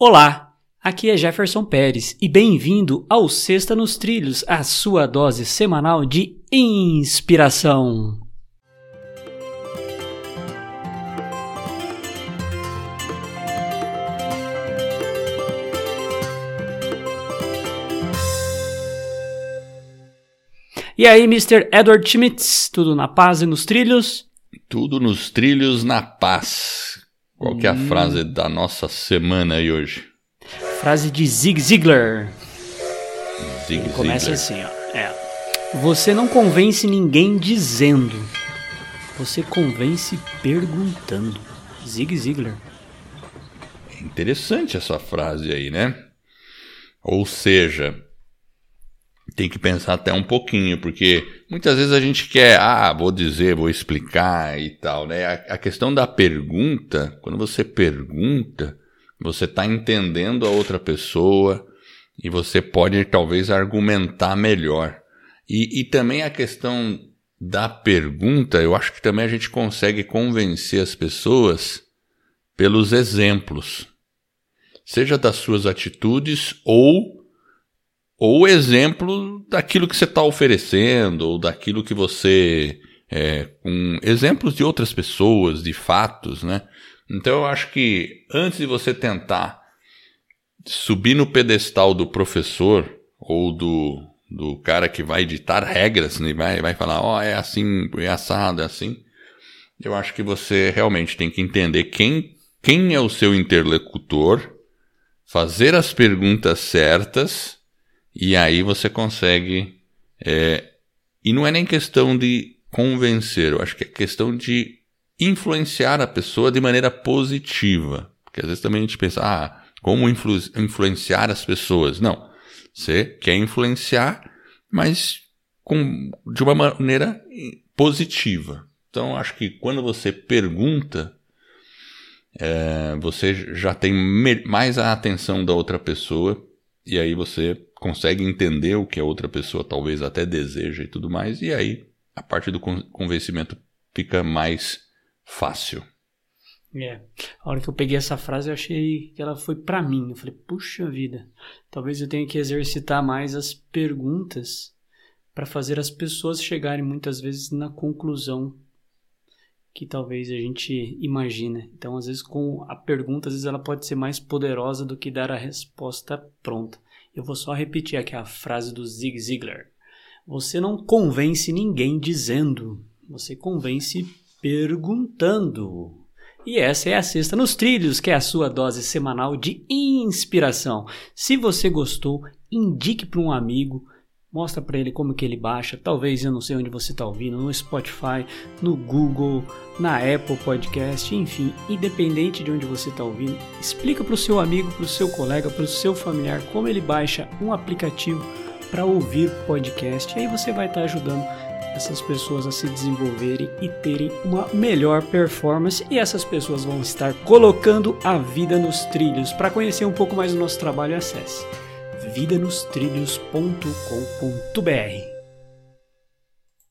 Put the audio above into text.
Olá, aqui é Jefferson Pérez e bem-vindo ao Sexta nos Trilhos, a sua dose semanal de inspiração. E aí, Mr. Edward Schmitz, tudo na paz e nos trilhos? Tudo nos trilhos na paz. Qual que é a Hum. frase da nossa semana aí hoje? Frase de Zig Ziglar. Zig Ele começa Ziglar. assim, ó. É. Você não convence ninguém dizendo. Você convence perguntando. Zig Ziglar. É Interessante essa frase aí, né? Ou seja, tem que pensar até um pouquinho, porque muitas vezes a gente quer, ah, vou dizer, vou explicar e tal, né? A, a questão da pergunta, quando você pergunta, você está entendendo a outra pessoa e você pode talvez argumentar melhor. E, e também a questão da pergunta, eu acho que também a gente consegue convencer as pessoas pelos exemplos, seja das suas atitudes ou ou exemplo daquilo que você está oferecendo ou daquilo que você é, com exemplos de outras pessoas, de fatos, né? Então eu acho que antes de você tentar subir no pedestal do professor ou do, do cara que vai ditar regras, né? vai, vai falar, ó, é assim, é assado, é assim. Eu acho que você realmente tem que entender quem, quem é o seu interlocutor, fazer as perguntas certas, e aí você consegue. é, e não é nem questão de convencer, eu acho que é questão de influenciar a pessoa de maneira positiva. Porque às vezes também a gente pensa, ah, como influ- influenciar as pessoas? Não. Você quer influenciar, mas com, de uma maneira positiva. Então, acho que quando você pergunta, é, você já tem mais a atenção da outra pessoa e aí você consegue entender o que a outra pessoa talvez até deseja e tudo mais, e aí a parte do con- convencimento fica mais fácil. É. A hora que eu peguei essa frase, eu achei que ela foi pra mim. Eu falei, puxa vida, talvez eu tenha que exercitar mais as perguntas para fazer as pessoas chegarem muitas vezes na conclusão que talvez a gente imagina. Então, às vezes, com a pergunta, às vezes ela pode ser mais poderosa do que dar a resposta pronta. Eu vou só repetir aqui a frase do Zig Ziglar. Você não convence ninguém dizendo, você convence perguntando. E essa é a Sexta nos Trilhos, que é a sua dose semanal de inspiração. Se você gostou, indique para um amigo, mostra para ele como que ele baixa. Talvez eu não sei onde você está ouvindo, no Spotify, no Google, na Apple Podcast, enfim, independente de onde você está ouvindo, explica para o seu amigo, para o seu colega, para o seu familiar como ele baixa um aplicativo para ouvir podcast. E aí você vai estar ajudando essas pessoas a se desenvolverem e terem uma melhor performance e essas pessoas vão estar colocando a vida nos trilhos. Para conhecer um pouco mais do nosso trabalho, acesse vidanostrilhos.com.br.